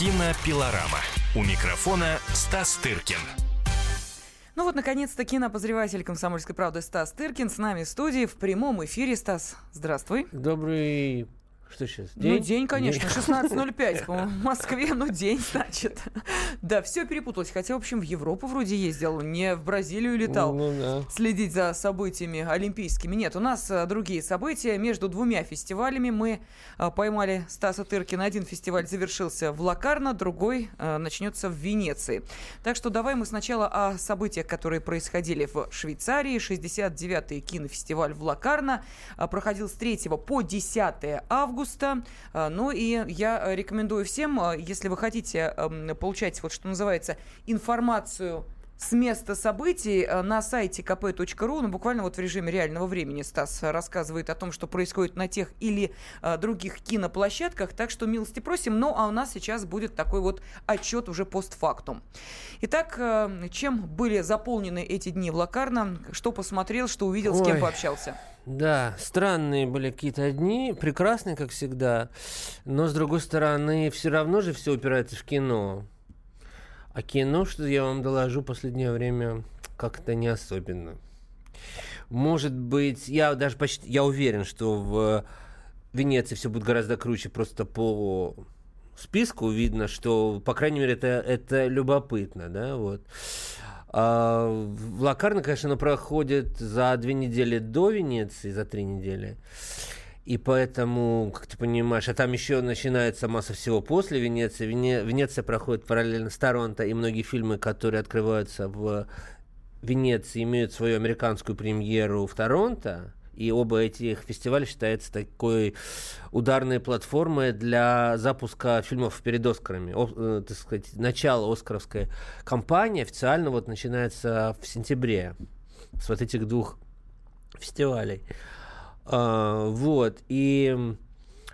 Кинопилорама. У микрофона Стас Тыркин. Ну вот, наконец-то, кинообозреватель «Комсомольской правды» Стас Тыркин с нами в студии в прямом эфире. Стас, здравствуй. Добрый что сейчас? День? Ну, день, конечно, 16.05, по-моему, в Москве, ну, день, значит. Да, все перепуталось. Хотя, в общем, в Европу вроде ездил, не в Бразилию летал. Ну, да. Следить за событиями олимпийскими. Нет, у нас а, другие события. Между двумя фестивалями мы а, поймали Стаса Тыркина. Один фестиваль завершился в Лакарно, другой а, начнется в Венеции. Так что давай мы сначала о событиях, которые происходили в Швейцарии. 69-й кинофестиваль в Лакарно проходил с 3 по 10 августа августа. А, ну и я рекомендую всем, а, если вы хотите получать, вот что называется, информацию с места событий э, на сайте kp.ru, ну, буквально вот в режиме реального времени Стас рассказывает о том, что происходит на тех или а, других киноплощадках, так что милости просим. Ну, а у нас сейчас будет такой вот отчет уже постфактум. Итак, э, чем были заполнены эти дни в Лакарно? Что посмотрел, что увидел, Ой. с кем пообщался? Да, странные были какие-то дни, прекрасные, как всегда, но, с другой стороны, все равно же все упирается в кино. А кино, что я вам доложу, последнее время как-то не особенно. Может быть, я даже почти, я уверен, что в Венеции все будет гораздо круче просто по списку видно, что, по крайней мере, это, это любопытно, да, вот. А Лакарно, конечно, проходит за две недели до Венеции, за три недели. И поэтому, как ты понимаешь, а там еще начинается масса всего после Венеции. Вене... Венеция проходит параллельно с Торонто, и многие фильмы, которые открываются в Венеции, имеют свою американскую премьеру в Торонто. И оба этих фестиваля считаются такой ударной платформой для запуска фильмов перед Оскарами. О, э, так сказать, начало Оскаровской кампании официально вот начинается в сентябре с вот этих двух фестивалей. А, вот, и...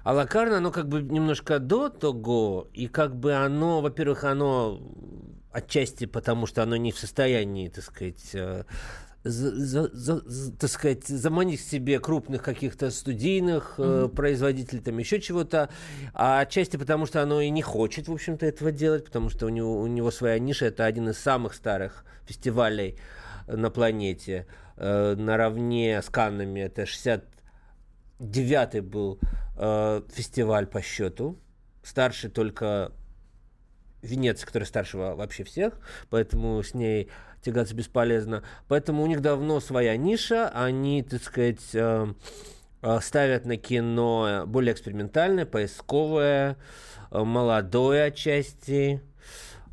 Алакарна, оно как бы немножко до того, и как бы оно, во-первых, оно отчасти потому, что оно не в состоянии, так сказать, э, за, за, за, так сказать, заманить к себе крупных каких-то студийных mm-hmm. производителей, там еще чего-то, а отчасти потому, что оно и не хочет, в общем-то, этого делать, потому что у него, у него своя ниша, это один из самых старых фестивалей на планете, э, наравне с Каннами, это 60 девятый был э, фестиваль по счету. Старший только Венеция, которая старше вообще всех, поэтому с ней тягаться бесполезно. Поэтому у них давно своя ниша, они, так сказать, э, э ставят на кино более экспериментальное, поисковое, э, молодое отчасти,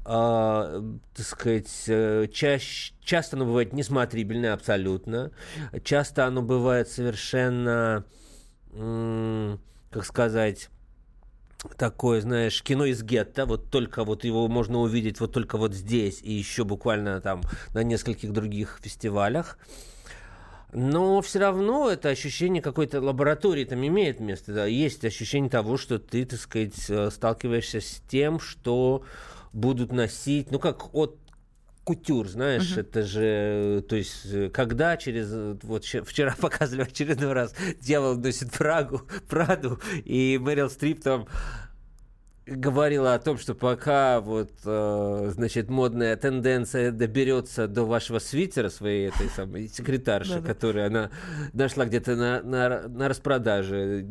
э, так сказать, э, чаще, часто оно бывает несмотрибельное абсолютно, часто оно бывает совершенно как сказать, такое, знаешь, кино из гетто, вот только вот его можно увидеть вот только вот здесь и еще буквально там на нескольких других фестивалях. Но все равно это ощущение какой-то лаборатории там имеет место. Да. Есть ощущение того, что ты, так сказать, э, сталкиваешься с тем, что будут носить, ну как от кутюр, знаешь, uh-huh. это же, то есть, когда через, вот вчера показывали в очередной раз, дьявол носит Прагу, Праду, и Мэрил Стрип там говорила о том, что пока вот, э, значит, модная тенденция доберется до вашего свитера своей этой самой секретарши, которую она нашла где-то на, на, на распродаже,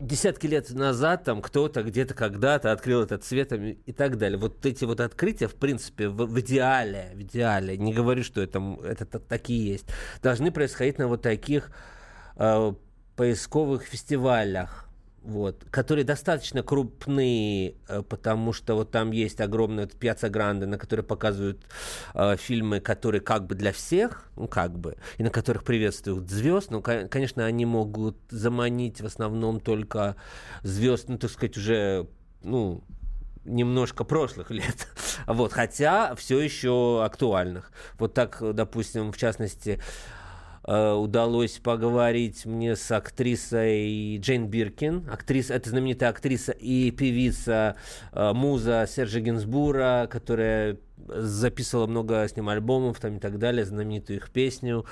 десятки лет назад там кто-то где-то когда-то открыл этот цвет и так далее. Вот эти вот открытия, в принципе, в, в идеале, в идеале, не говорю, что это, это, это такие есть, должны происходить на вот таких э, поисковых фестивалях вот, которые достаточно крупные, э, потому что вот там есть огромная вот, Пьяца Гранде, на которой показывают э, фильмы, которые как бы для всех, ну как бы, и на которых приветствуют звезд. Ну, конечно, они могут заманить в основном только звезд, ну, так сказать, уже, ну, немножко прошлых лет. Вот, хотя все еще актуальных. Вот так, допустим, в частности, Э, удалось поговорить мне с актрисой Джейн Биркин. Актриса, это знаменитая актриса и певица э, муза Сержа Гинсбура, которая записывала много с ним альбомов там и так далее, знаменитую их песню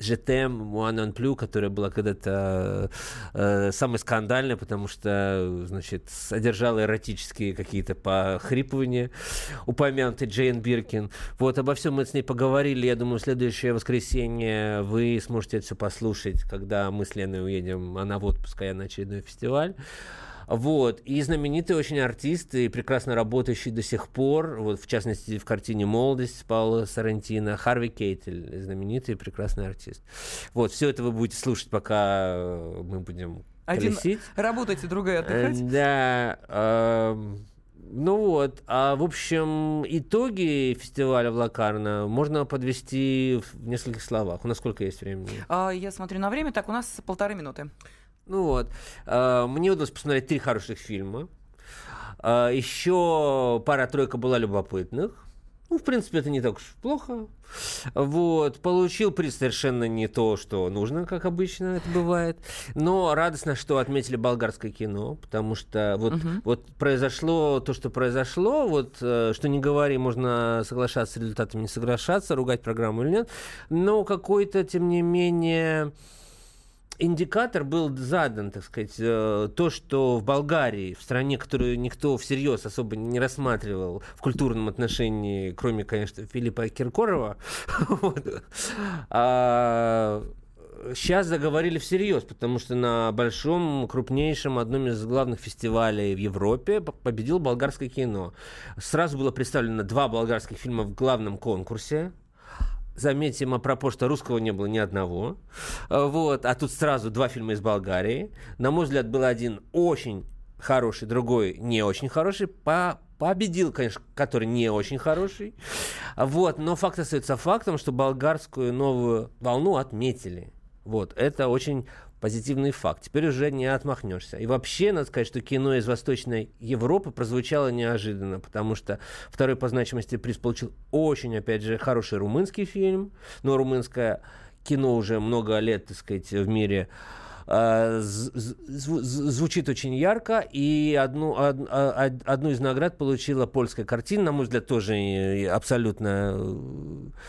Жетем, Муанон Плю, которая была когда-то э, самой скандальной, потому что, значит, содержала эротические какие-то похрипывания, упомянутый Джейн Биркин. Вот, обо всем мы с ней поговорили. Я думаю, в следующее воскресенье вы сможете это все послушать, когда мы с Леной уедем. Она в отпуск, а я на очередной фестиваль. Вот. И знаменитые очень артисты, прекрасно работающие до сих пор, вот, в частности, в картине «Молодость» Паула Сарантино, Харви Кейтель, знаменитый прекрасный артист. Вот, все это вы будете слушать, пока мы будем Один колесить. работать, другой отдыхать. Э, да. Э, ну вот, а в общем, итоги фестиваля в Лакарно можно подвести в нескольких словах. У нас сколько есть времени? А, я смотрю на время, так, у нас полторы минуты. Ну вот. Э, мне удалось посмотреть три хороших фильма. Э, Еще пара-тройка была любопытных. Ну, в принципе, это не так уж плохо. Вот. Получил приз совершенно не то, что нужно, как обычно это бывает. Но радостно, что отметили болгарское кино, потому что вот, угу. вот произошло то, что произошло. Вот, э, что не говори, можно соглашаться с результатами, не соглашаться, ругать программу или нет. Но какой-то, тем не менее индикатор был задан, так сказать, э, то, что в Болгарии, в стране, которую никто всерьез особо не рассматривал в культурном отношении, кроме, конечно, Филиппа Киркорова, а, сейчас заговорили всерьез, потому что на большом, крупнейшем, одном из главных фестивалей в Европе победил болгарское кино. Сразу было представлено два болгарских фильма в главном конкурсе. Заметим, а про что русского не было ни одного. А, вот. А тут сразу два фильма из Болгарии. На мой взгляд, был один очень хороший, другой не очень хороший. По победил, конечно, который не очень хороший. Вот. Но факт остается фактом, что болгарскую новую волну отметили. Вот. Это очень позитивный факт. Теперь уже не отмахнешься. И вообще, надо сказать, что кино из Восточной Европы прозвучало неожиданно, потому что второй по значимости приз получил очень, опять же, хороший румынский фильм. Но румынское кино уже много лет, так сказать, в мире а, звучит очень ярко, и одну, а, одну из наград получила польская картина, на мой взгляд, тоже абсолютно а,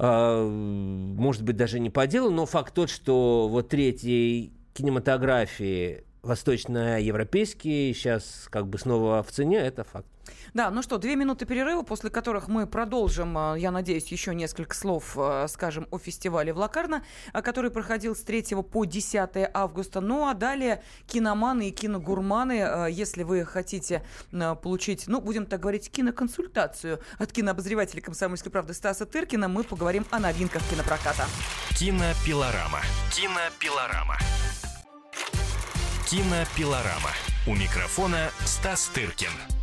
может быть, даже не по делу, но факт тот, что вот третьей кинематографии восточноевропейские сейчас как бы снова в цене, это факт. Да, ну что, две минуты перерыва, после которых мы продолжим, а, я надеюсь, еще несколько слов а, скажем о фестивале в Лакарно, а, который проходил с 3 по 10 августа. Ну а далее киноманы и киногурманы, если вы хотите получить, ну, будем так говорить, киноконсультацию от кинообозревателя «Комсомольской правды» Стаса Тыркина, мы поговорим о новинках кинопроката. Кинопилорама. Кинопилорама. Кинопилорама. У микрофона Стас Тыркин.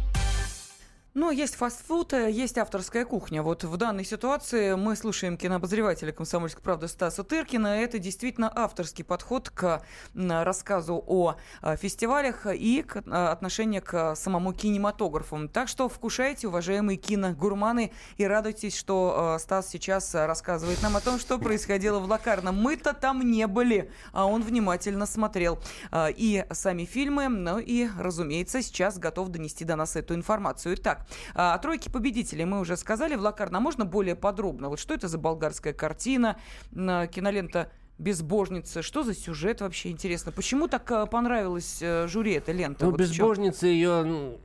Но есть фастфуд, э, есть авторская кухня. Вот в данной ситуации мы слушаем кинообозревателя «Комсомольской правды» Стаса Тыркина. Это действительно авторский подход к рассказу о э, фестивалях и к э, отношению к самому кинематографу. Так что вкушайте, уважаемые киногурманы, и радуйтесь, что Стас сейчас рассказывает нам о том, что происходило в Лакарно. Мы-то там не были, а он внимательно смотрел и сами фильмы, ну и, разумеется, сейчас готов донести до нас эту информацию. Итак, о тройке победителей мы уже сказали. В Лакарно можно более подробно? Вот что это за болгарская картина, кинолента безбожница. Что за сюжет вообще интересно? Почему так а, понравилась э, жюри эта лента? Ну, вот безбожница ее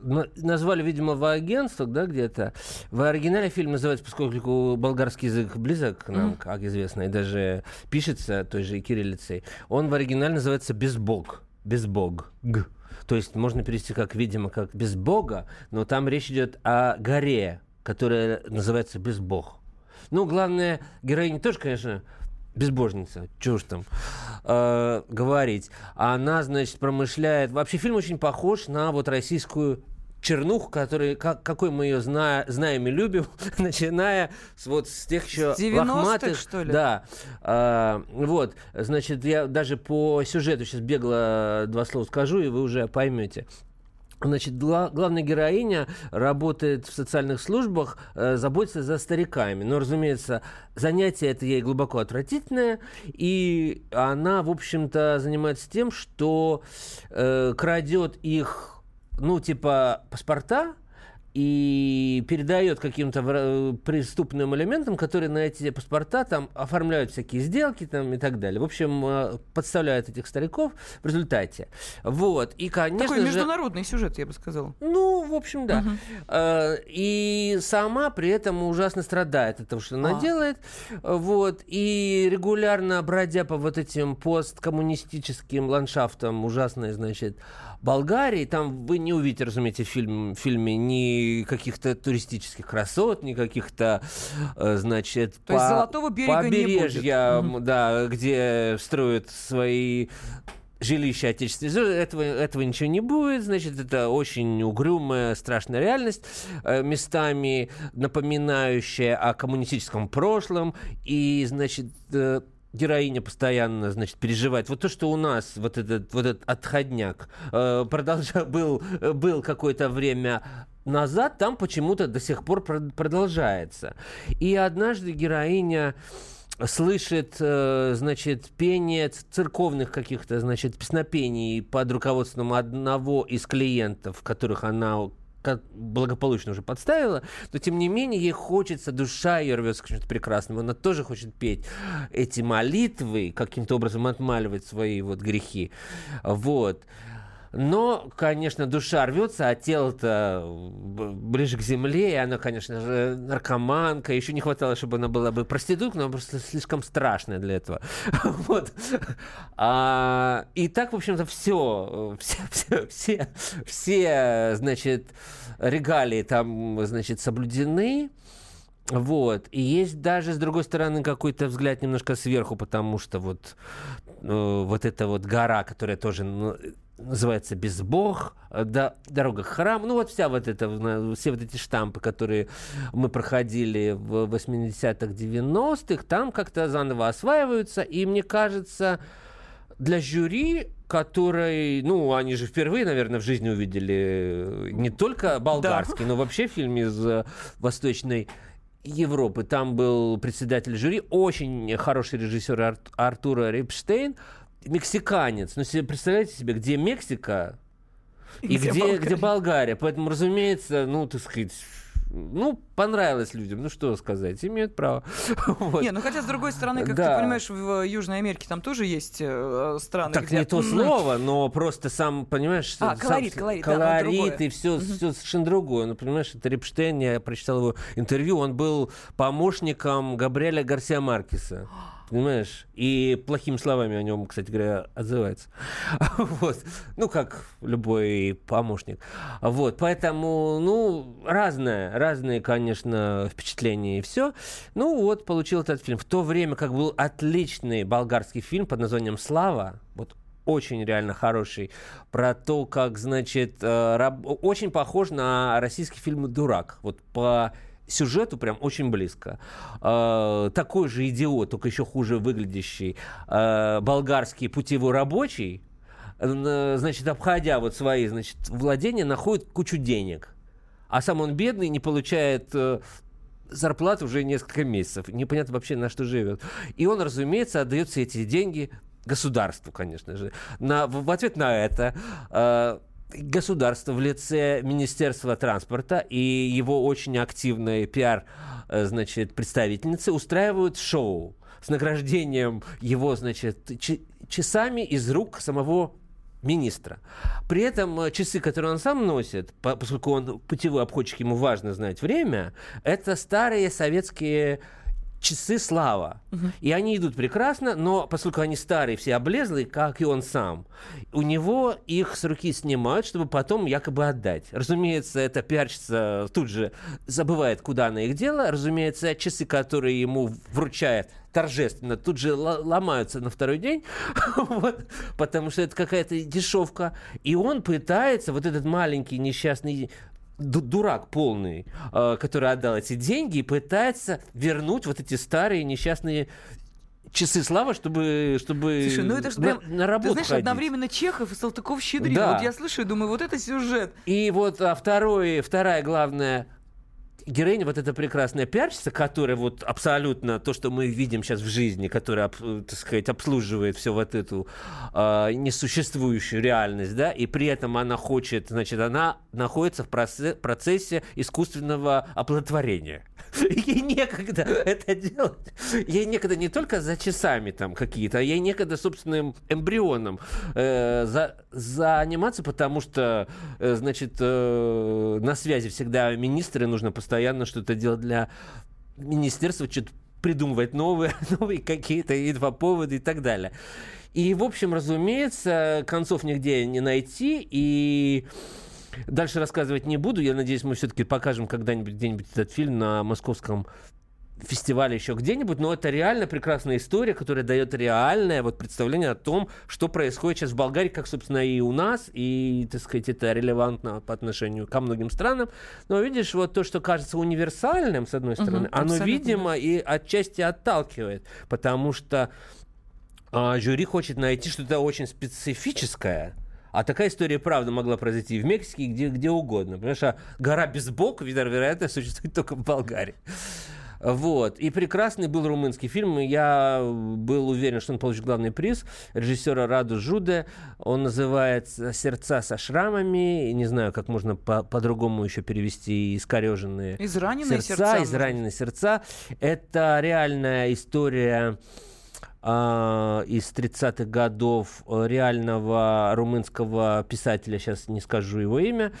назвали, видимо, в агентствах, да, где-то. В оригинале фильм называется, поскольку болгарский язык близок к нам, mm-hmm. как известно, и даже пишется той же кириллицей. Он в оригинале называется «Безбог». «Безбог». Г. То есть можно перевести как, видимо, как без Бога, но там речь идет о горе, которая называется без Бог. Ну, главное, героиня тоже, конечно, безбожница, уж там э, говорить. Она, значит, промышляет... Вообще фильм очень похож на вот российскую чернуху, который, как, какой мы ее зна, знаем и любим, начиная с вот с тех еще с лохматых, что ли? Да. А, вот, значит, я даже по сюжету сейчас бегло два слова скажу, и вы уже поймете. Значит, гла- главная героиня работает в социальных службах, э, заботится за стариками. Но, разумеется, занятие это ей глубоко отвратительное, и она, в общем-то, занимается тем, что э, крадет их ну, типа, паспорта, и передает каким-то преступным элементам, которые на эти паспорта там оформляют всякие сделки там и так далее. В общем, э, подставляют этих стариков в результате. Вот. И, конечно Такой международный же... сюжет, я бы сказала. Ну, в общем, да. Угу. И сама при этом ужасно страдает от того, что она а. делает. Вот. И регулярно бродя по вот этим посткоммунистическим ландшафтам ужасной, значит, Болгарии, там вы не увидите, разумеется, в фильм, фильме ни каких-то туристических красот, ни каких-то, э, значит, То по, есть Золотого берега побережья, не будет. да, где строят свои жилища отечественные. Этого, этого ничего не будет. Значит, это очень угрюмая, страшная реальность, э, местами напоминающая о коммунистическом прошлом. И, значит, э, героиня постоянно, значит, переживает. Вот то, что у нас вот этот, вот этот отходняк э, продолжал, был, был какое-то время назад, там почему-то до сих пор продолжается. И однажды героиня слышит, э, значит, пение церковных каких-то, значит, песнопений под руководством одного из клиентов, которых она благополучно уже подставила, но тем не менее ей хочется, душа ее рвется к чему-то прекрасному, она тоже хочет петь эти молитвы, каким-то образом отмаливать свои вот грехи. Вот. Но, конечно, душа рвется, а тело-то ближе к земле, и она, конечно же, наркоманка. Еще не хватало, чтобы она была бы проституткой, но она просто слишком страшная для этого. Вот. А, и так, в общем-то, все, все, все, все, все, значит, регалии там, значит, соблюдены. Вот. И есть даже, с другой стороны, какой-то взгляд немножко сверху, потому что вот, э, вот эта вот гора, которая тоже ну, называется «Безбог», да, «Дорога к храму». Ну, вот вся вот эта, все вот эти штампы, которые мы проходили в 80-х, 90-х, там как-то заново осваиваются. И мне кажется, для жюри который, ну, они же впервые, наверное, в жизни увидели не только болгарский, да. но вообще фильм из э, Восточной Европы. Там был председатель жюри, очень хороший режиссер Ар- Артура Рипштейн мексиканец. Ну, себе, представляете себе, где Мексика и, где, где, Болгария. где Болгария. Поэтому, разумеется, ну, так сказать, ну, понравилось людям, ну что сказать, имеют право. вот. Не, ну хотя, с другой стороны, как да. ты понимаешь, в Южной Америке там тоже есть э, страны, Так где... не то слово, но просто сам, понимаешь... А, колорит, сам, колорит, колорит да, и все, угу. все совершенно другое. Ну, понимаешь, это Рипштейн, я прочитал его интервью, он был помощником Габриэля Гарсия Маркеса. Понимаешь? И плохими словами о нем, кстати говоря, отзывается. вот. Ну, как любой помощник. Вот. Поэтому, ну, разное. Разные, конечно, впечатления и все. Ну, вот, получил этот фильм. В то время, как был отличный болгарский фильм под названием «Слава», вот очень реально хороший, про то, как, значит, э, раб... очень похож на российский фильм «Дурак». Вот по сюжету прям очень близко. Э, такой же идиот, только еще хуже выглядящий, э, болгарский путевой рабочий, э, значит, обходя вот свои, значит, владения, находит кучу денег. А сам он бедный, не получает э, зарплату уже несколько месяцев. Непонятно вообще, на что живет. И он, разумеется, отдает все эти деньги государству, конечно же. На, в, в ответ на это э, государство в лице Министерства транспорта и его очень активной пиар, э, значит, представительницы устраивают шоу с награждением его, значит, часами из рук самого министра. При этом э, часы, которые он сам носит, поскольку он путевой обходчик, ему важно знать время, это старые советские часы слава. Угу. И они идут прекрасно, но поскольку они старые, все облезлые, как и он сам, у него их с руки снимают, чтобы потом якобы отдать. Разумеется, эта пиарщица тут же забывает, куда она их дела. Разумеется, часы, которые ему вручает торжественно, тут же ломаются на второй день, вот, потому что это какая-то дешевка. И он пытается, вот этот маленький несчастный дурак полный, э, который отдал эти деньги и пытается вернуть вот эти старые несчастные часы славы, чтобы, чтобы Слушай, ну это же на, на работу Ты знаешь, ходить. одновременно Чехов и Салтыков-Щедрин. Да. Вот я слышу и думаю, вот это сюжет. И вот а второй, вторая главная героиня, вот эта прекрасная пиарщица, которая вот абсолютно то, что мы видим сейчас в жизни, которая, так сказать, обслуживает все вот эту э, несуществующую реальность, да, и при этом она хочет, значит, она находится в процессе искусственного оплодотворения. Ей некогда это делать. Ей некогда не только за часами там какие-то, а ей некогда собственным эмбрионом э, за, заниматься, потому что, э, значит, э, на связи всегда министры, нужно постоянно что-то делать для министерства, что-то придумывать новые, новые какие-то инфоповоды и так далее. И, в общем, разумеется, концов нигде не найти, и Дальше рассказывать не буду. Я надеюсь, мы все-таки покажем когда-нибудь где-нибудь этот фильм на московском фестивале еще где-нибудь, но это реально прекрасная история, которая дает реальное вот представление о том, что происходит сейчас в Болгарии, как, собственно, и у нас, и, так сказать, это релевантно по отношению ко многим странам. Но видишь, вот то, что кажется универсальным, с одной стороны, угу, оно, видимо, и отчасти отталкивает, потому что а, жюри хочет найти что-то очень специфическое, а такая история, правда, могла произойти и в Мексике, и где, где угодно. Потому что гора без боку, вероятно, существует только в Болгарии. Вот. И прекрасный был румынский фильм. Я был уверен, что он получит главный приз. Режиссера Раду Жуде. Он называется «Сердца со шрамами». Не знаю, как можно по- по-другому еще перевести «Искореженные израненные сердца». сердца израненные сердца. Это реальная история а, из 30-х годов э, реального румынского писателя, сейчас не скажу его имя,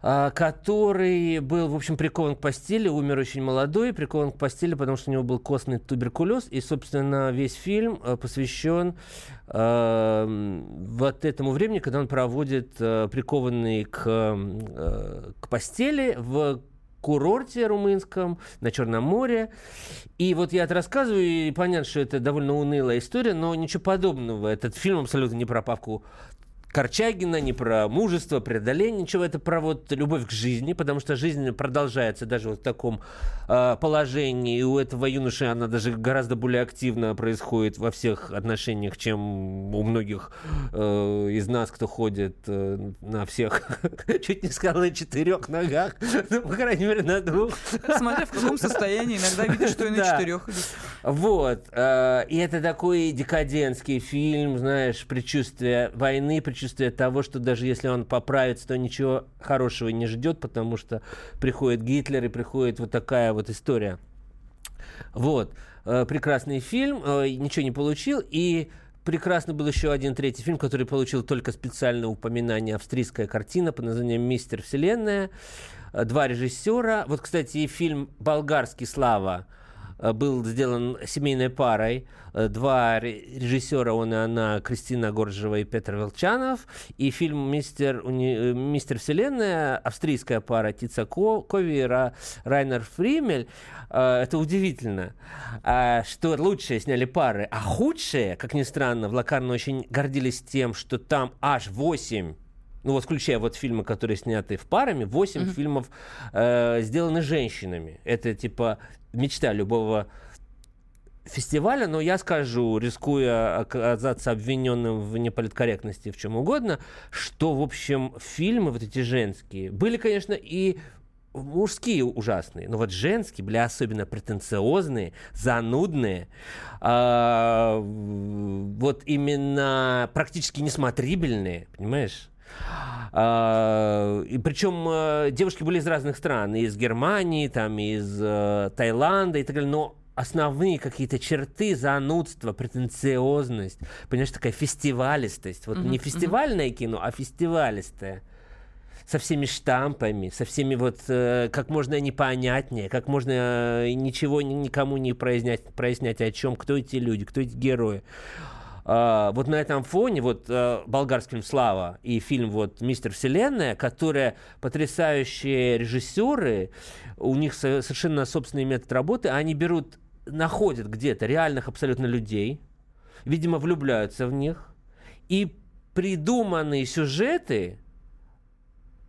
который был, в общем, прикован к постели, умер очень молодой, прикован к постели, потому что у него был костный туберкулез, и, собственно, весь фильм посвящен э, вот этому времени, когда он проводит э, прикованный к, э, к постели в курорте румынском на Черном море. И вот я это рассказываю, и понятно, что это довольно унылая история, но ничего подобного. Этот фильм абсолютно не про Павку Корчагина, не про мужество, преодоление, ничего. Это про вот любовь к жизни, потому что жизнь продолжается даже вот в таком э, положении. И у этого юноши она даже гораздо более активно происходит во всех отношениях, чем у многих э, из нас, кто ходит э, на всех, чуть не сказал, на четырех ногах, ну, по крайней мере, на двух. Смотря в каком состоянии, иногда видишь, что и на четырех идет. Вот. И это такой декадентский фильм, знаешь, предчувствие войны, предчувствие предчувствие того, что даже если он поправится, то ничего хорошего не ждет, потому что приходит Гитлер и приходит вот такая вот история. Вот. Э, прекрасный фильм, э, ничего не получил, и прекрасно был еще один третий фильм, который получил только специальное упоминание, австрийская картина под названием «Мистер Вселенная». Э, два режиссера. Вот, кстати, и фильм «Болгарский слава» был сделан семейной парой. Э, два режиссера, он и она, Кристина Горджева и Петр Волчанов. И фильм «Мистер, уни... Э, Мистер Вселенная», австрийская пара Тица Кови и Райнер Фримель. Это удивительно, что лучшие сняли пары, а худшие, как ни странно, в Лакарно очень гордились тем, что там аж 8 ну вот включая вот фильмы, которые сняты в парами, 8 mm-hmm. фильмов э, сделаны женщинами. Это типа мечта любого фестиваля, но я скажу, рискуя оказаться обвиненным в неполиткорректности в чем угодно, что, в общем, фильмы вот эти женские были, конечно, и мужские ужасные, но вот женские были особенно претенциозные, занудные, э, вот именно практически несмотрибельные, понимаешь? А, и причем э, девушки были из разных стран, из Германии, там, из э, Таиланда и так далее, но основные какие-то черты, занудство, претенциозность, понимаешь, такая фестивалистость. Вот mm-hmm. не фестивальное кино, а фестивалистое со всеми штампами, со всеми вот э, как можно непонятнее, как можно э, ничего никому не прояснять, прояснять о чем, кто эти люди, кто эти герои. А, вот на этом фоне вот болгарский фильм «Слава» и фильм вот «Мистер Вселенная», которые потрясающие режиссеры, у них совершенно собственный метод работы, они берут, находят где-то реальных абсолютно людей, видимо, влюбляются в них, и придуманные сюжеты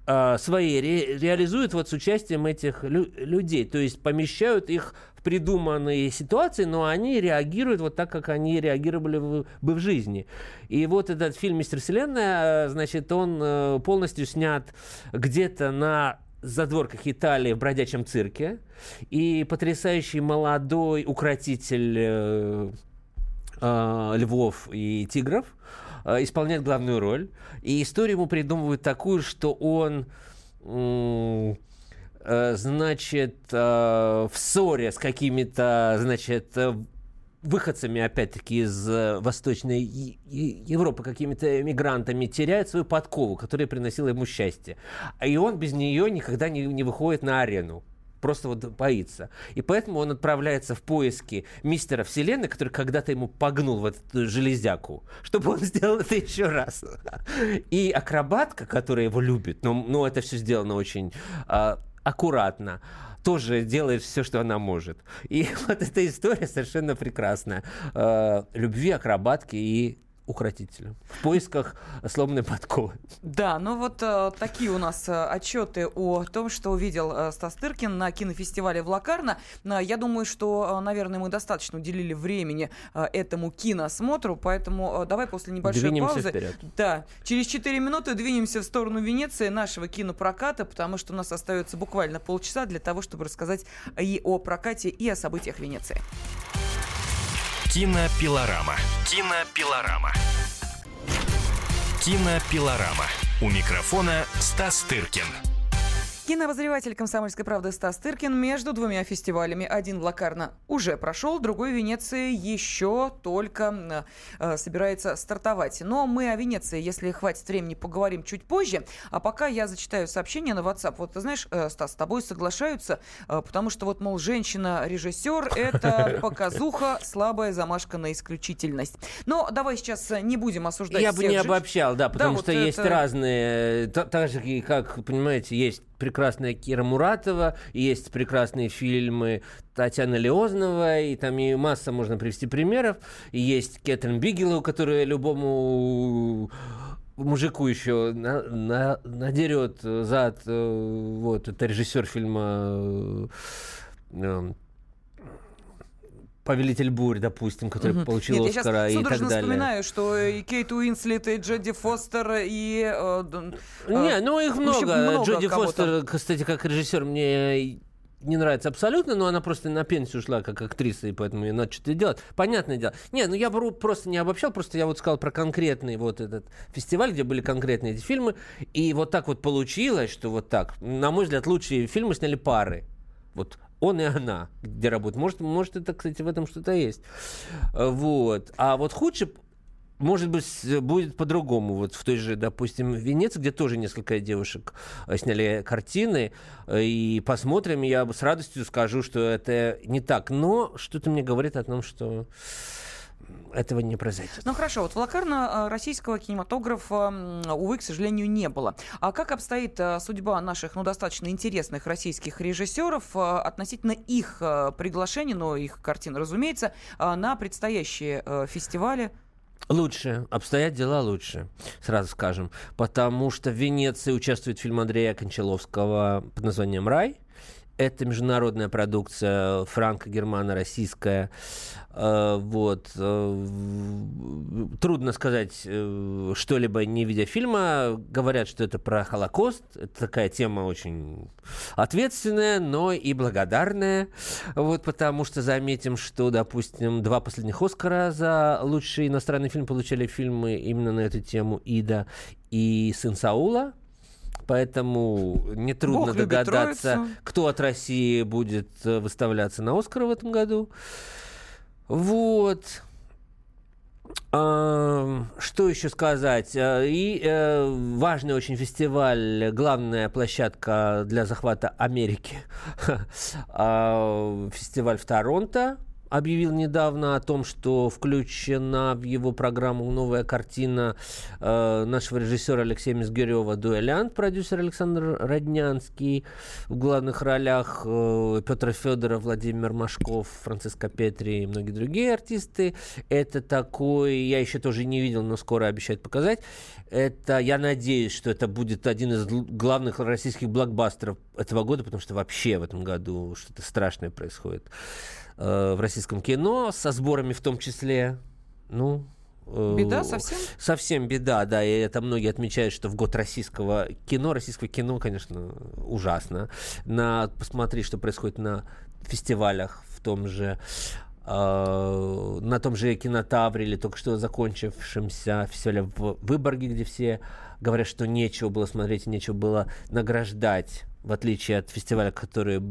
э, свои ре, реализуют вот с участием этих лю- людей, то есть помещают их придуманные ситуации, но они реагируют вот так, как они реагировали бы в жизни. И вот этот фильм «Мистер Вселенная», значит, он э, полностью снят где-то на задворках Италии в бродячем цирке, и потрясающий молодой укротитель э, э, львов и тигров э, исполняет главную роль. И историю ему придумывают такую, что он... Э, значит, в ссоре с какими-то, значит, выходцами, опять-таки, из э, Восточной Европы, какими-то мигрантами, теряет свою подкову, которая приносила ему счастье. И он без нее никогда не, не выходит на арену просто вот боится. И поэтому он отправляется в поиски мистера Вселенной, который когда-то ему погнул в эту железяку, чтобы он сделал это еще раз. И акробатка, которая его любит, но, но это все сделано очень а, аккуратно, тоже делает все, что она может. И вот эта история совершенно прекрасная. Э, любви, акробатки и укротителя в поисках сломанной подковы. Да, ну вот э, такие у нас э, отчеты о том, что увидел э, Стас Тыркин на кинофестивале в Лакарно. Э, я думаю, что, э, наверное, мы достаточно уделили времени э, этому киносмотру, поэтому э, давай после небольшой Двинемся паузы. Вперед. Да, через 4 минуты двинемся в сторону Венеции, нашего кинопроката, потому что у нас остается буквально полчаса для того, чтобы рассказать и о прокате, и о событиях Венеции. Кинопилорама. Кинопилорама. Кинопилорама. У микрофона Стас Тыркин. Кинообозреватель «Комсомольской правды» Стас Тыркин между двумя фестивалями. Один Лакарно уже прошел, другой Венеции еще только э, собирается стартовать. Но мы о Венеции, если хватит времени, поговорим чуть позже. А пока я зачитаю сообщение на WhatsApp. Вот ты знаешь, э, Стас, с тобой соглашаются, э, потому что вот, мол, женщина-режиссер – это показуха, слабая замашка на исключительность. Но давай сейчас не будем осуждать Я бы не женщин. обобщал, да, потому Да, что вот есть это- разные, та- так же, как, понимаете, есть прекрасная Кира Муратова, есть прекрасные фильмы Татьяны Леозновой, и там и масса можно привести примеров. И есть Кэтрин Бигелоу, которая любому мужику еще на, на- надерет зад. э, Вот, это режиссер фильма э, Повелитель бурь, допустим, который Мгм. получил Нет, я Оскара сейчас и так далее. вспоминаю, что и Кейт Уинслет, и Джоди Фостер, и... э, э, Не, ну их много. много Джоди. Фостер, кстати, как режиссер, мне не нравится абсолютно, но она просто на пенсию ушла как актриса, и поэтому ей надо что-то делать. Понятное дело. Не, ну я беру, просто не обобщал, просто я вот сказал про конкретный вот этот фестиваль, где были конкретные эти фильмы, и вот так вот получилось, что вот так. На мой взгляд, лучшие фильмы сняли пары. Вот он и она, где работают. Может, может это, кстати, в этом что-то есть. Э, Вот. А вот худший может быть, будет по-другому. Вот в той же, допустим, Венеции, где тоже несколько девушек э, сняли картины. э, И посмотрим, я с радостью скажу, что это не так. Но что-то мне говорит о том, что этого не произойдет. Ну хорошо, вот в Лакарно э, российского кинематографа, увы, к сожалению, не было. А как обстоит э, судьба наших, ну, достаточно интересных российских режиссеров э, относительно их приглашений, но их картин, разумеется, на предстоящие фестивали? Лучше, обстоят дела лучше, сразу скажем. Потому что в Венеции участвует фильм Андрея Кончаловского под названием «Рай». Это международная продукция франко-германо-российская. Э, Вот. э, Трудно сказать э, что-либо, не видя фильма. Говорят, что это про Холокост. Это такая тема очень ответственная, но и благодарная. Вот потому что заметим, что, допустим, два последних Оскара за лучший иностранный фильм получали фильмы именно на эту тему «Ида» и «Сын Саула». Поэтому нетрудно догадаться, троицу. кто от России будет э, выставляться на Оскар в этом году. Вот. Что еще сказать? Э, И э, важный очень фестиваль, главная площадка для захвата Америки. А, Фестиваль в Торонто объявил недавно о том, что включена в его программу новая картина э, нашего режиссера Алексея Мизгирева «Дуэлянт», продюсер Александр Роднянский в главных ролях, э, Петр Федоров, Владимир Машков, Франциска Петри и многие другие артисты. Это такой, я еще тоже не видел, но скоро обещают показать. Это, я надеюсь, что это будет один из главных российских блокбастеров этого года, потому что вообще в этом году что-то страшное происходит э, в российском кино, со сборами в том числе. Ну, Беда совсем? Совсем беда, да. И это многие отмечают, что в год российского кино, российского кино, конечно, ужасно. На, посмотри, что происходит на фестивалях в том же э, на том же кинотавре или только что закончившемся фестивале в Выборге, где все говорят, что нечего было смотреть и нечего было награждать в отличие от фестиваля, который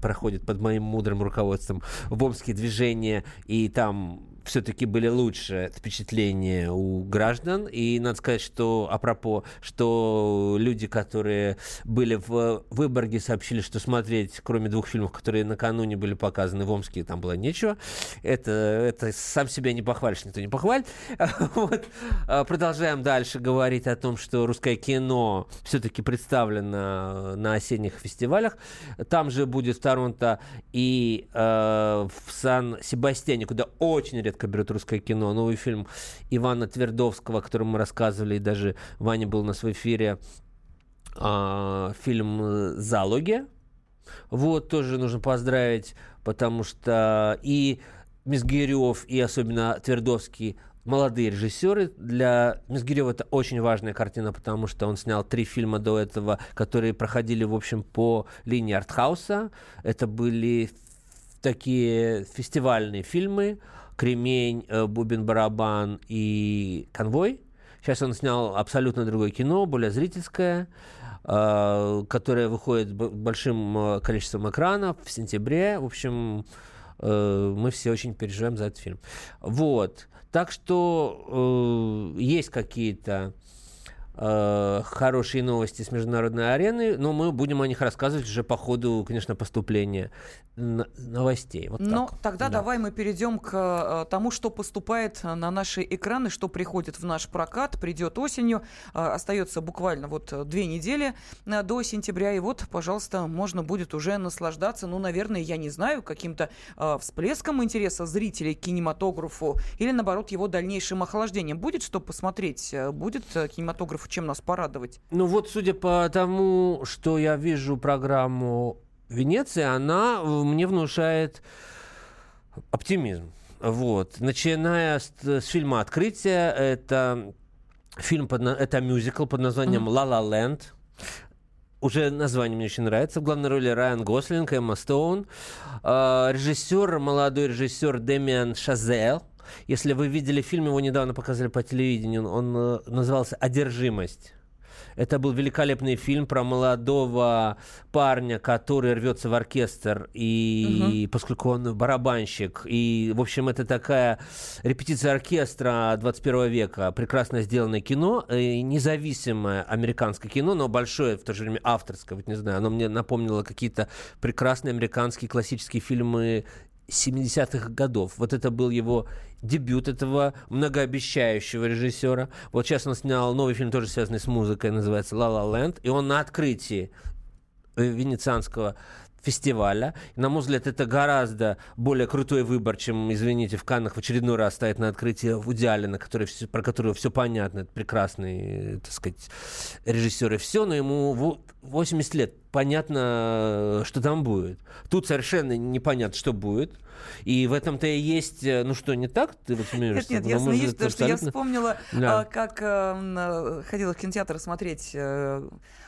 проходит под моим мудрым руководством в Омске движение, и там все-таки были лучше впечатления у граждан. И надо сказать, что, апропо, что люди, которые были в Выборге, сообщили, что смотреть, кроме двух фильмов, которые накануне были показаны в Омске, там было нечего. Это, это сам себя не похвалишь, никто не похвалит. Вот. А, продолжаем дальше говорить о том, что русское кино все-таки представлено на осенних фестивалях. Там же будет в Торонто и э, в Сан-Себастьяне, куда очень редко редко берет русское кино. Новый фильм Ивана Твердовского, о котором мы рассказывали, и даже Ваня был на своем эфире, а, фильм «Залоги». Вот, тоже нужно поздравить, потому что и Мизгирев, и особенно Твердовский молодые режиссеры. Для Мизгирева это очень важная картина, потому что он снял три фильма до этого, которые проходили, в общем, по линии артхауса. Это были такие фестивальные фильмы. Кремень, э, Бубен Барабан и Конвой. Сейчас он снял абсолютно другое кино, более зрительское, э, которое выходит большим э, количеством экранов в сентябре. В общем, мы все очень переживаем за этот фильм. Вот. Так что есть какие-то э, хорошие новости с международной арены, но мы будем о них рассказывать уже по ходу, конечно, поступления новостей. Вот ну, тогда да. давай мы перейдем к э, тому, что поступает на наши экраны, что приходит в наш прокат, придет осенью. Э, остается буквально вот две недели э, до сентября, и вот, пожалуйста, можно будет уже наслаждаться, ну, наверное, я не знаю, каким-то э, всплеском интереса зрителей к кинематографу или, наоборот, его дальнейшим охлаждением. Будет что посмотреть? Э, будет э, чем нас порадовать? Ну вот, судя по тому, что я вижу программу Венеции, она мне внушает оптимизм. Вот. Начиная с, с фильма «Открытие», это фильм, под, это мюзикл под названием «Ла Ла Ленд». Уже название мне очень нравится. В главной роли Райан Гослинг, Эмма Стоун. Э, режиссер, молодой режиссер Демиан Шазел – если вы видели фильм, его недавно показали по телевидению, он э, назывался «Одержимость». Это был великолепный фильм про молодого парня, который рвется в оркестр, и, угу. поскольку он барабанщик, и, в общем, это такая репетиция оркестра 21 века, прекрасно сделанное кино, э, независимое американское кино, но большое, в то же время авторское, вот не знаю, оно мне напомнило какие-то прекрасные американские классические фильмы 70-х годов. Вот это был его дебют этого многообещающего режиссера. Вот сейчас он снял новый фильм, тоже связанный с музыкой, называется «Ла Ла Ленд», и он на открытии э, венецианского фестиваля. На мой взгляд, это гораздо более крутой выбор, чем, извините, в Каннах в очередной раз стоит на открытии Вуди Аллена, который, все, про которого все понятно, это прекрасный, так сказать, режиссер и все, но ему 80 лет, понятно, что там будет. Тут совершенно непонятно, что будет. И в этом-то и есть, э, ну что, не так? Ты вот смеешься? Нет, нет, я смеюсь, потому что я вспомнила, да. А, как э, ходила в кинотеатр смотреть э,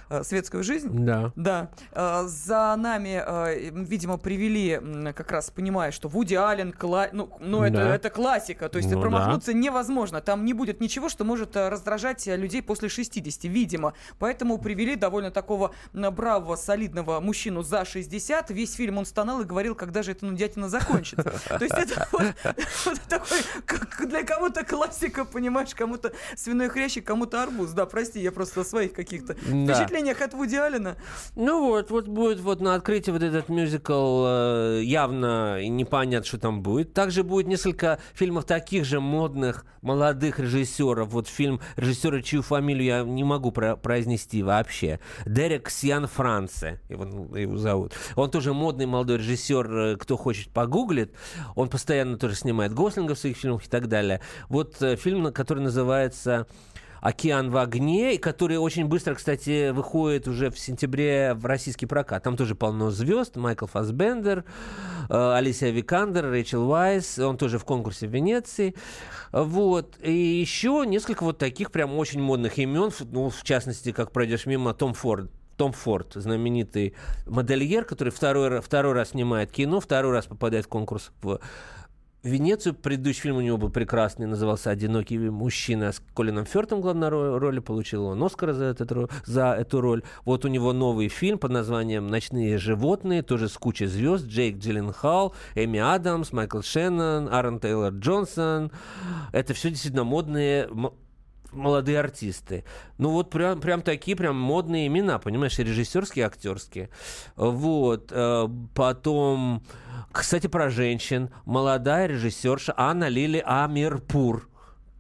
Э, светскую жизнь. Да. Да. Э, за нами, э, видимо, привели, как раз понимая, что Вуди Аллен, кла... ну, ну это, да. это классика, то есть ну, промахнуться да. невозможно. Там не будет ничего, что может раздражать людей после 60, видимо. Поэтому привели довольно такого бравого, солидного мужчину за 60. Весь фильм он стонал и говорил, когда же это нудятина закончится. То есть это вот такой, для кого-то классика, понимаешь, кому-то свиной хрящик, кому-то арбуз. Да, прости, я просто своих каких-то впечатлениях от Вуди Аллена. Ну вот, вот будет вот на открытии вот этот мюзикл э, явно непонятно, что там будет. Также будет несколько фильмов таких же модных молодых режиссеров. Вот фильм режиссера, чью фамилию я не могу про произнести вообще. Дерек Сьян Франце, его, его зовут. Он тоже модный молодой режиссер, э, кто хочет погуглит. Он постоянно тоже снимает Гослинга в своих фильмах и так далее. Вот э, фильм, который называется «Океан в огне», который очень быстро, кстати, выходит уже в сентябре в российский прокат. Там тоже полно звезд. Майкл Фасбендер, э, Алисия Викандер, Рэйчел Уайс. Он тоже в конкурсе в Венеции. Вот. И еще несколько вот таких прям очень модных имен. Ну, в частности, как пройдешь мимо, Том Форд том Форд, знаменитый модельер, который второй, второй раз снимает кино, второй раз попадает в конкурс в Венецию. Предыдущий фильм у него был прекрасный, назывался «Одинокий мужчина» с Колином Фёртом главной роли. Получил он Оскара за, этот, за эту роль. Вот у него новый фильм под названием «Ночные животные», тоже с кучей звезд. Джейк Джилленхал, Эми Адамс, Майкл Шеннон, Аарон Тейлор Джонсон. Это все действительно модные молодые артисты. Ну вот прям, прям такие прям модные имена, понимаешь, режиссерские, актерские. Вот. Э, потом кстати, про женщин. Молодая режиссерша Анна Лили Амирпур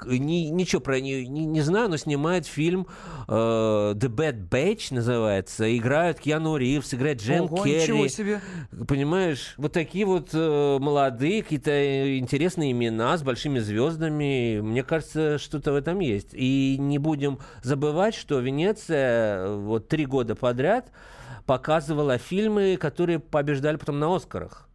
ни, ничего про нее не, не знаю, но снимает фильм э, The Bad Batch называется. Играют Киану Ривз, играет Джем Ого, Керри. себе. Понимаешь, вот такие вот э, молодые, какие-то интересные имена с большими звездами. Мне кажется, что-то в этом есть. И не будем забывать, что Венеция э, вот три года подряд показывала фильмы, которые побеждали потом на Оскарах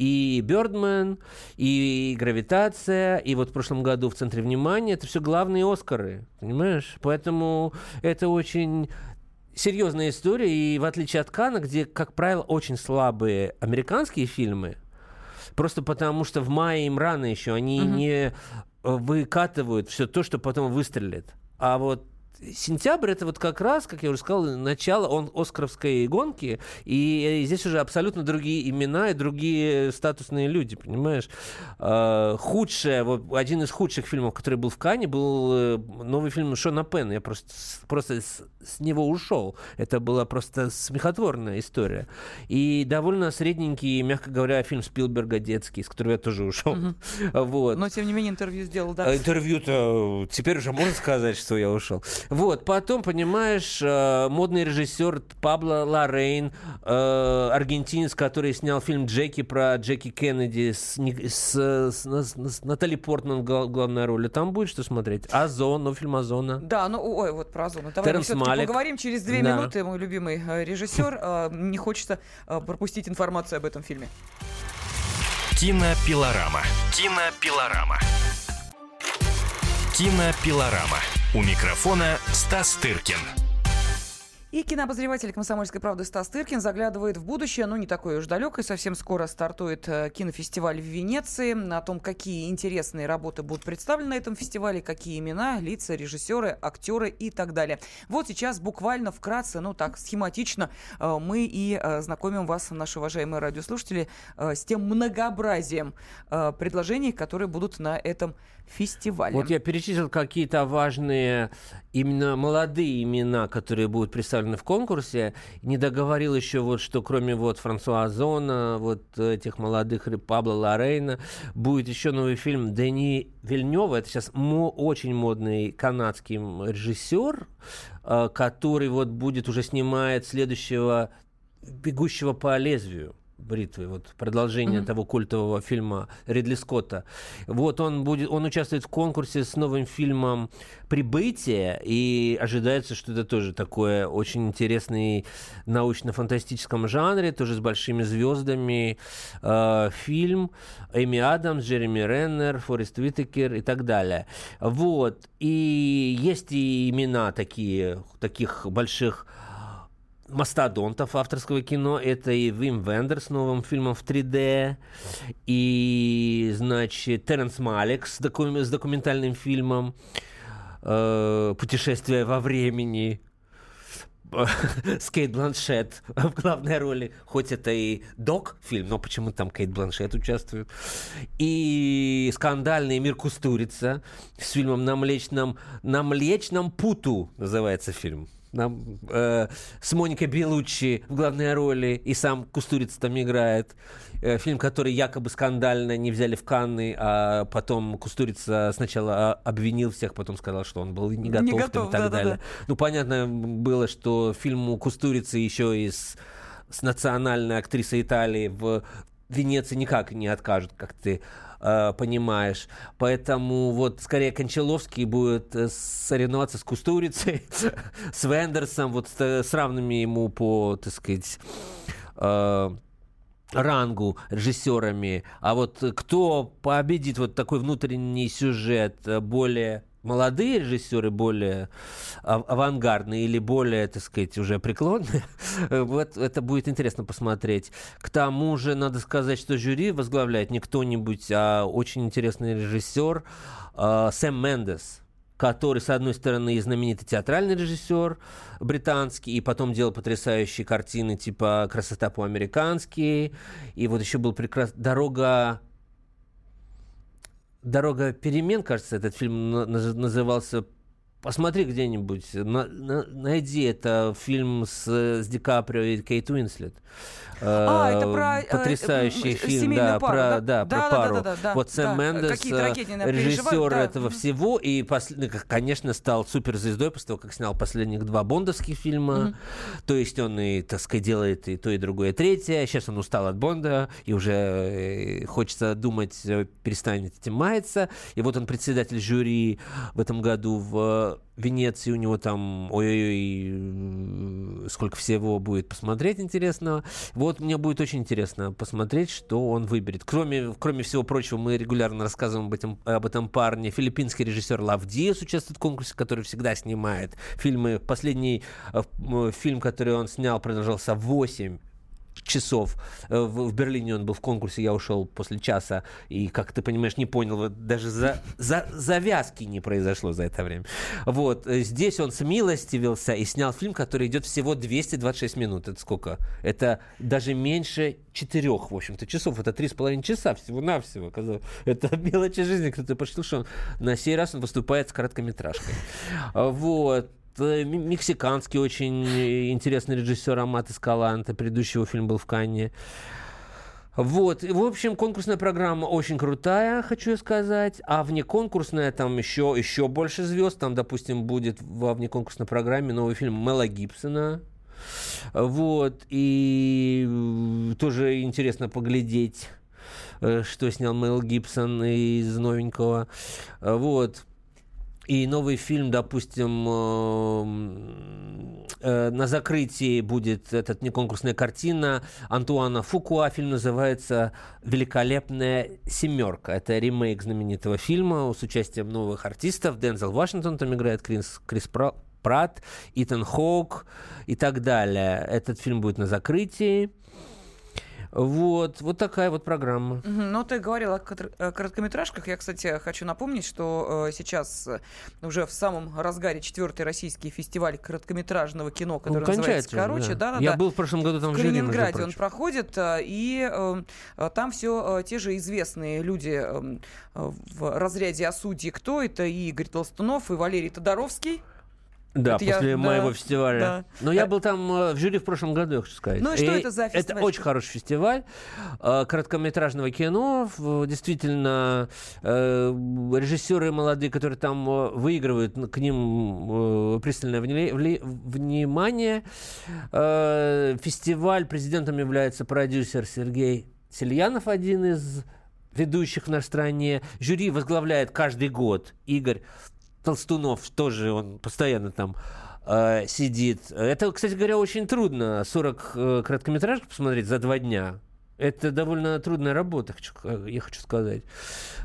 и Бёрдмен, и Гравитация, и вот в прошлом году в центре внимания. Это все главные Оскары, понимаешь? Поэтому это очень серьезная история, и в отличие от Кана, где, как правило, очень слабые американские фильмы, просто потому что в мае им рано еще, они угу. не выкатывают все то, что потом выстрелит. А вот сентябрь это вот как раз, как я уже сказал, начало он Оскаровской гонки, и здесь уже абсолютно другие имена и другие статусные люди, понимаешь? А, худшее, вот один из худших фильмов, который был в Кане, был э, новый фильм Шона Пена. Я просто, просто с, с него ушел. Это была просто смехотворная история. И довольно средненький, мягко говоря, фильм Спилберга детский, с которого я тоже ушел. Угу. Вот. Но, тем не менее, интервью сделал, да? Интервью-то теперь уже можно сказать, что я ушел. Вот, потом, понимаешь, э, модный режиссер Пабло Лорейн, э, аргентинец, который снял фильм «Джеки» про Джеки Кеннеди с, с, с, с Натали Портман в главной роли. Там будет что смотреть. «Озон», ну, фильм «Озона». Да, ну, ой, вот про «Озон». Давай Терренс мы Малик. поговорим через две да. минуты. Мой любимый э, режиссер. Не хочется пропустить информацию об этом фильме. Кинопилорама. Кинопилорама. Кинопилорама. У микрофона Стас Тыркин. И кинообозреватель «Комсомольской правды» Стас Тыркин заглядывает в будущее, ну, не такое уж далекое. Совсем скоро стартует э, кинофестиваль в Венеции. О том, какие интересные работы будут представлены на этом фестивале, какие имена, лица, режиссеры, актеры и так далее. Вот сейчас буквально вкратце, ну, так, схематично э, мы и э, знакомим вас, наши уважаемые радиослушатели, с тем многообразием предложений, которые будут на этом фестивале. Вот я перечислил какие-то важные именно молодые имена, которые будут представлены в конкурсе. Не договорил еще вот, что кроме вот Франсуа Зона, вот этих молодых Пабло Лорейна, будет еще новый фильм Дени Вильнева. Это сейчас мо- очень модный канадский режиссер, э, который вот будет уже снимает следующего «Бегущего по лезвию» бритвы, вот продолжение mm-hmm. того культового фильма Ридли Скотта. Вот он будет, он участвует в конкурсе с новым фильмом «Прибытие», и ожидается, что это тоже такое очень интересный научно-фантастическом жанре, тоже с большими звездами э, фильм Эми Адамс, Джереми Реннер, Форест Уитакер и так далее. Вот. И есть и имена такие, таких больших мастодонтов авторского кино. Это и Вим Вендер с новым фильмом в 3D, и, значит, Теренс Малик с, доку- с документальным фильмом э, «Путешествие во времени», с Кейт Бланшет в главной роли, хоть это и док-фильм, но почему там Кейт Бланшет участвует. И скандальный Мир Кустурица с фильмом «На млечном, на млечном путу» называется фильм нам, э, с Моникой Белуччи в главной роли, и сам Кустурица там играет. Э, фильм, который якобы скандально не взяли в Канны, а потом Кустурица сначала обвинил всех, потом сказал, что он был не готов, не готов и так да, далее. Да, да. Ну, понятно было, что фильм у Кустурицы еще и с, с национальной актрисой Италии в Венеции никак не откажут, как ты э, понимаешь. Поэтому вот скорее Кончаловский будет э, соревноваться с Кустурицей, с Вендерсом, вот с, с равными ему по, так сказать, э, рангу режиссерами. А вот кто победит вот такой внутренний сюжет э, более молодые режиссеры более авангардные или более, так сказать, уже преклонные, вот это будет интересно посмотреть. К тому же, надо сказать, что жюри возглавляет не кто-нибудь, а очень интересный режиссер э, Сэм Мендес который, с одной стороны, знаменитый театральный режиссер британский, и потом делал потрясающие картины типа «Красота по-американски», и вот еще был прекрасный «Дорога Дорога перемен, кажется, этот фильм назывался. Посмотри где-нибудь, на, на, найди это фильм с, с Ди Каприо и Кейт Уинслет. А, это про э, потрясающий э, фильм, да, пару, про, да? Да, да, про да, пару. Да, да, да, вот Сэм да. Мендес, режиссер да. этого всего, и пос... Ну, конечно, стал суперзвездой после того, как снял последних два бондовских фильма. Mm-hmm. То есть он и, так сказать, делает и то, и другое, и третье. Сейчас он устал от Бонда, и уже э, хочется думать, перестанет этим маяться. И вот он председатель жюри в этом году в Венеции у него там, ой-ой-ой, сколько всего будет посмотреть интересного. Вот мне будет очень интересно посмотреть, что он выберет. Кроме, кроме всего прочего, мы регулярно рассказываем об этом, об этом парне. Филиппинский режиссер Лавдиес участвует в конкурсе, который всегда снимает фильмы. Последний э, фильм, который он снял, продолжался 8 часов. Э, в, в Берлине он был в конкурсе, я ушел после часа, и, как ты понимаешь, не понял, даже за, за, завязки не произошло за это время. Вот. Э, здесь он смилостивился и снял фильм, который идет всего 226 минут. Это сколько? Это даже меньше четырех, в общем-то, часов. Это три с половиной часа всего-навсего. Это мелочи жизни. Кто-то пошутил, что он на сей раз он выступает с короткометражкой. Вот. Э, мексиканский очень интересный режиссер Амат Эскаланте. Предыдущий его фильм был в Канне. Вот, в общем, конкурсная программа очень крутая, хочу сказать. А внеконкурсная там еще, еще больше звезд. Там, допустим, будет во внеконкурсной программе новый фильм Мела Гибсона. Вот, и тоже интересно поглядеть, э, что снял Мел Гибсон из новенького. Вот. И новый фильм, допустим, э, э, на закрытии будет этот неконкурсная картина Антуана Фукуа. Фильм называется «Великолепная семерка». Это ремейк знаменитого фильма с участием новых артистов. Дензел Вашингтон там играет, Крис, Крис Пратт, Итан Хоук и так далее. Этот фильм будет на закрытии. Вот, вот такая вот программа. Ну, ты говорил о короткометражках. Я, кстати, хочу напомнить, что э, сейчас э, уже в самом разгаре четвертый российский фестиваль короткометражного кино, который ну, называется «Короче». Да. Да, Я да. был в прошлом году там в, в Калининграде он проходит, э, и там все те же известные люди в разряде о судьи. Кто это? И Игорь Толстунов, и Валерий Тодоровский. Да, это после я, моего да, фестиваля. Да. Но я был там э, в жюри в прошлом году, я хочу сказать. Ну и что и это за фестиваль? Это очень хороший фестиваль э, короткометражного кино. Действительно, э, режиссеры молодые, которые там выигрывают, к ним пристальное внимание. Фестиваль, президентом является продюсер Сергей Сельянов, один из ведущих в нашей стране. Жюри возглавляет каждый год Игорь Толстунов тоже, он постоянно там э, сидит. Это, кстати говоря, очень трудно 40 э, короткометражек посмотреть за два дня. Это довольно трудная работа, хочу, э, я хочу сказать.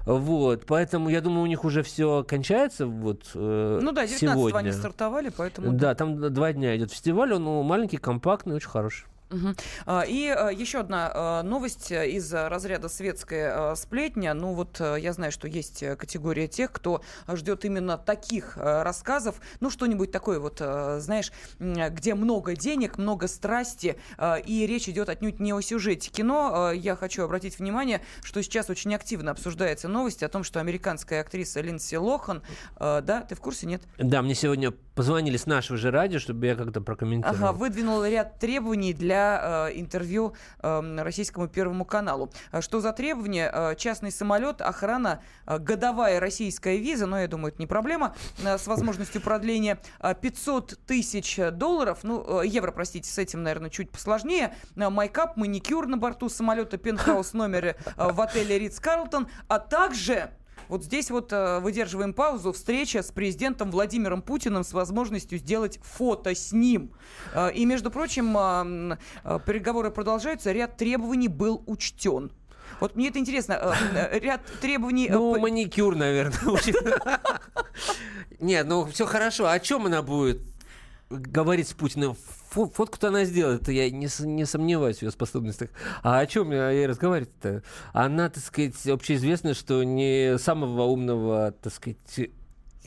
Вот, поэтому я думаю, у них уже все кончается вот э, Ну да, 19 сегодня. они стартовали, поэтому... Да, там два дня идет фестиваль, он маленький, компактный, очень хороший. Угу. И а, еще одна а, новость из разряда светская сплетня. Ну вот я знаю, что есть категория тех, кто ждет именно таких рассказов. Ну что-нибудь такое вот, знаешь, где много денег, много страсти, и речь идет отнюдь не о сюжете кино. Я хочу обратить внимание, что сейчас очень активно обсуждается новость о том, что американская актриса Линдси Лохан, да, ты в курсе, нет? Да, мне сегодня позвонили с нашего же радио, чтобы я как-то прокомментировал. Ага, выдвинула ряд требований для для интервью российскому Первому каналу. Что за требования? Частный самолет, охрана, годовая российская виза, но я думаю, это не проблема, с возможностью продления 500 тысяч долларов, ну, евро, простите, с этим, наверное, чуть посложнее, майкап, маникюр на борту самолета, пентхаус номере в отеле Ридс Карлтон, а также вот здесь вот э, выдерживаем паузу. Встреча с президентом Владимиром Путиным с возможностью сделать фото с ним. Э, и, между прочим, э, переговоры продолжаются. Ряд требований был учтен. Вот мне это интересно. Ряд требований... Ну, маникюр, наверное. Нет, ну все хорошо. О чем она будет говорить с Путиным? фотку-то она сделает, это я не, не сомневаюсь в ее способностях. А о чем я ей разговаривать-то? Она, так сказать, общеизвестно, что не самого умного, так сказать,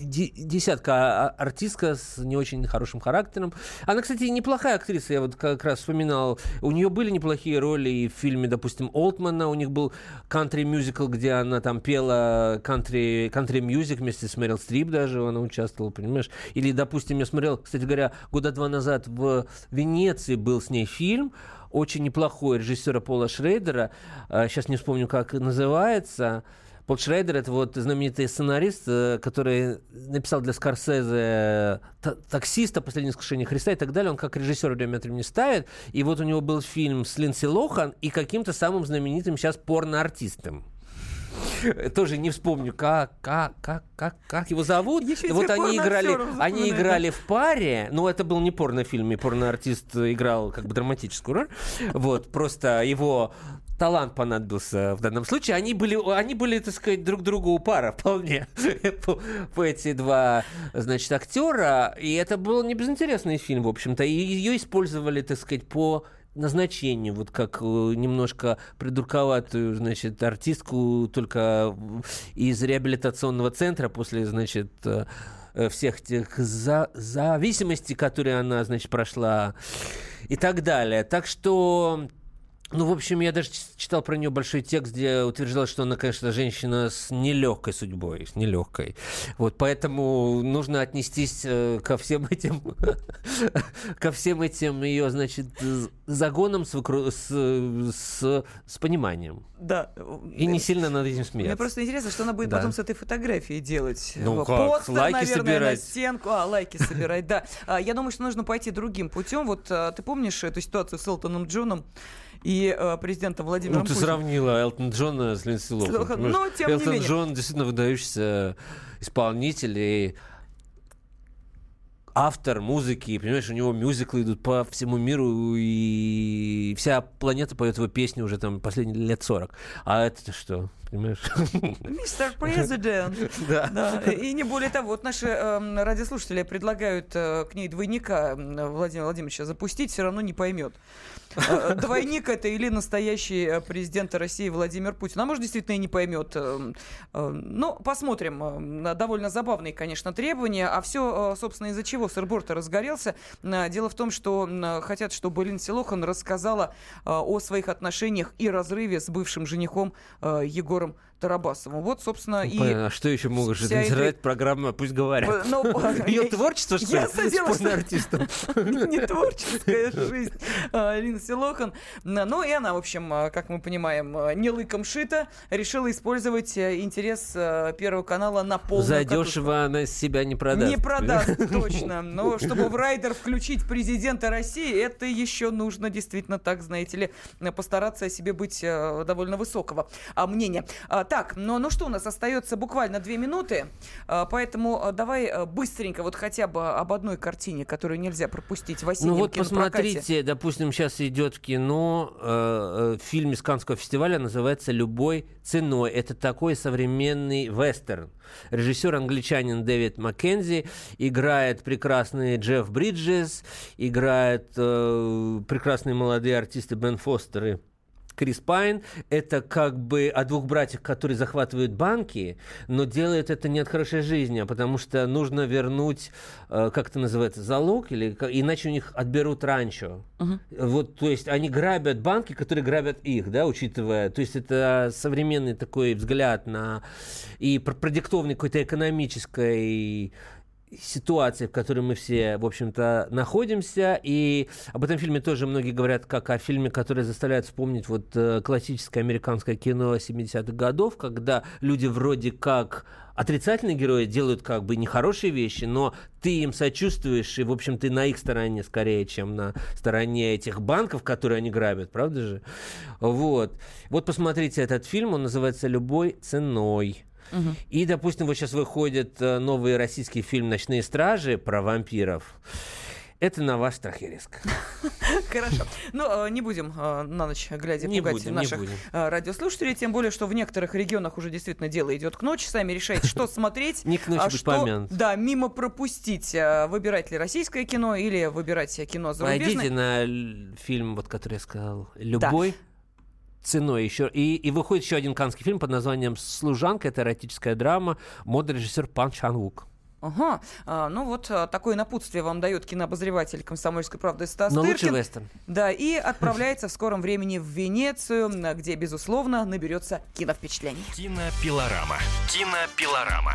десятка а, артистка с не очень хорошим характером. Она, кстати, неплохая актриса, я вот как раз вспоминал. У нее были неплохие роли и в фильме, допустим, Олтмана. У них был кантри-мюзикл, где она там пела кантри, кантри-мюзик вместе с Мэрил Стрип даже она участвовала, понимаешь? Или, допустим, я смотрел, кстати говоря, года два назад в Венеции был с ней фильм, очень неплохой режиссера Пола Шрейдера. Сейчас а, не вспомню, как называется. Пол Шрейдер — это вот знаменитый сценарист, э, который написал для Скорсезе «Таксиста», «Последнее искушение Христа» и так далее. Он как режиссер время от времени ставит. И вот у него был фильм с Линдси Лохан и каким-то самым знаменитым сейчас порно-артистом тоже не вспомню, как, как, как, как, как его зовут. Еще вот они играли, они играли в паре, но это был не порнофильм, и порноартист играл как бы драматическую роль. Вот, просто его талант понадобился в данном случае. Они были, они были, так сказать, друг другу пара вполне по, эти два, значит, актера. И это был не безинтересный фильм, в общем-то. И ее использовали, так сказать, по назначению, вот как э, немножко придурковатую, значит, артистку только из реабилитационного центра после, значит, э, всех тех за зависимостей, которые она, значит, прошла и так далее. Так что ну, в общем, я даже читал про нее большой текст, где утверждалось, что она, конечно, женщина с нелегкой судьбой, с нелегкой. Вот, поэтому нужно отнестись э, ко всем этим, ко всем этим ее, значит, загонам с, с, с, пониманием. Да. И не сильно над этим смеяться. Мне просто интересно, что она будет да. потом с этой фотографией делать. Ну как, Постер, лайки наверное, собирать. на стенку. А, лайки собирать, да. А, я думаю, что нужно пойти другим путем. Вот а, ты помнишь эту ситуацию с Элтоном Джоном? И э, президента Владимира Ну, ты сравнила Элтон Джона с Линдси Лохан. Ну, тем Элтон не менее. Джон действительно выдающийся исполнитель, и автор музыки, понимаешь, у него мюзиклы идут по всему миру, и вся планета поет его песни уже там последние лет 40. А это что? Понимаешь? Мистер Президент. Да. да. И не более того, вот наши э, радиослушатели предлагают э, к ней двойника Владимира Владимировича запустить, все равно не поймет. Э, двойник это или настоящий э, президент России Владимир Путин. А может, действительно и не поймет. Э, ну, посмотрим. Довольно забавные, конечно, требования. А все, собственно, из-за чего сырборд разгорелся. Дело в том, что хотят, чтобы Линдси Лохан рассказала о своих отношениях и разрыве с бывшим женихом Егором Тарабасовым. Вот, собственно, ну, и... А что еще можешь это... программа «Пусть говорят»? Ну, Ее творчество, что? Я садилась... артистом. Не творческая жизнь Линдси Лохан. Ну, и она, в общем, как мы понимаем, не лыком шита, решила использовать э, интерес э, Первого канала на полную Задешево она себя не продаст. Не продаст, точно. Но чтобы в райдер включить президента России, это еще нужно действительно так, знаете ли, постараться о себе быть э, довольно высокого а, мнения. Так, ну, ну что, у нас остается буквально две минуты, а, поэтому а, давай а, быстренько вот хотя бы об одной картине, которую нельзя пропустить в осеннем Ну вот посмотрите, допустим, сейчас идет в кино э, э, фильм из Каннского фестиваля, называется «Любой ценой». Это такой современный вестерн. Режиссер англичанин Дэвид Маккензи, играет прекрасный Джефф Бриджес, играет э, прекрасные молодые артисты Бен Фостер и Крис Пайн. Это как бы о двух братьях, которые захватывают банки, но делают это не от хорошей жизни, а потому что нужно вернуть, э, как это называется, залог, или иначе у них отберут ранчо. Uh-huh. Вот, то есть они грабят банки, которые грабят их, да, учитывая. То есть это современный такой взгляд на и продиктованный какой-то экономической ситуации, в которой мы все, в общем-то, находимся. И об этом фильме тоже многие говорят как о фильме, который заставляет вспомнить вот э, классическое американское кино 70-х годов, когда люди вроде как отрицательные герои делают как бы нехорошие вещи, но ты им сочувствуешь, и, в общем, ты на их стороне скорее, чем на стороне этих банков, которые они грабят, правда же? Вот. Вот посмотрите этот фильм, он называется «Любой ценой». Угу. И, допустим, вот сейчас выходит э, новый российский фильм «Ночные стражи» про вампиров. Это на ваш страх и риск. Хорошо. Ну, э, не будем э, на ночь глядя не пугать будем, наших радиослушателей, тем более, что в некоторых регионах уже действительно дело идет к ночи. Сами решайте, что смотреть, не к ночи а что, да, мимо пропустить. Выбирать ли российское кино или выбирать кино зарубежное. Пойдите на фильм, вот который я сказал, «Любой». Да ценой еще. И, и выходит еще один канский фильм под названием «Служанка». Это эротическая драма. Модный режиссер Пан Чан Вук. Ага, а, ну вот а, такое напутствие вам дает кинообозреватель «Комсомольской правды» Стас Но Тыркин. лучше вестерн. Да, и отправляется в скором времени в Венецию, где, безусловно, наберется киновпечатлений. Кинопилорама. Кинопилорама.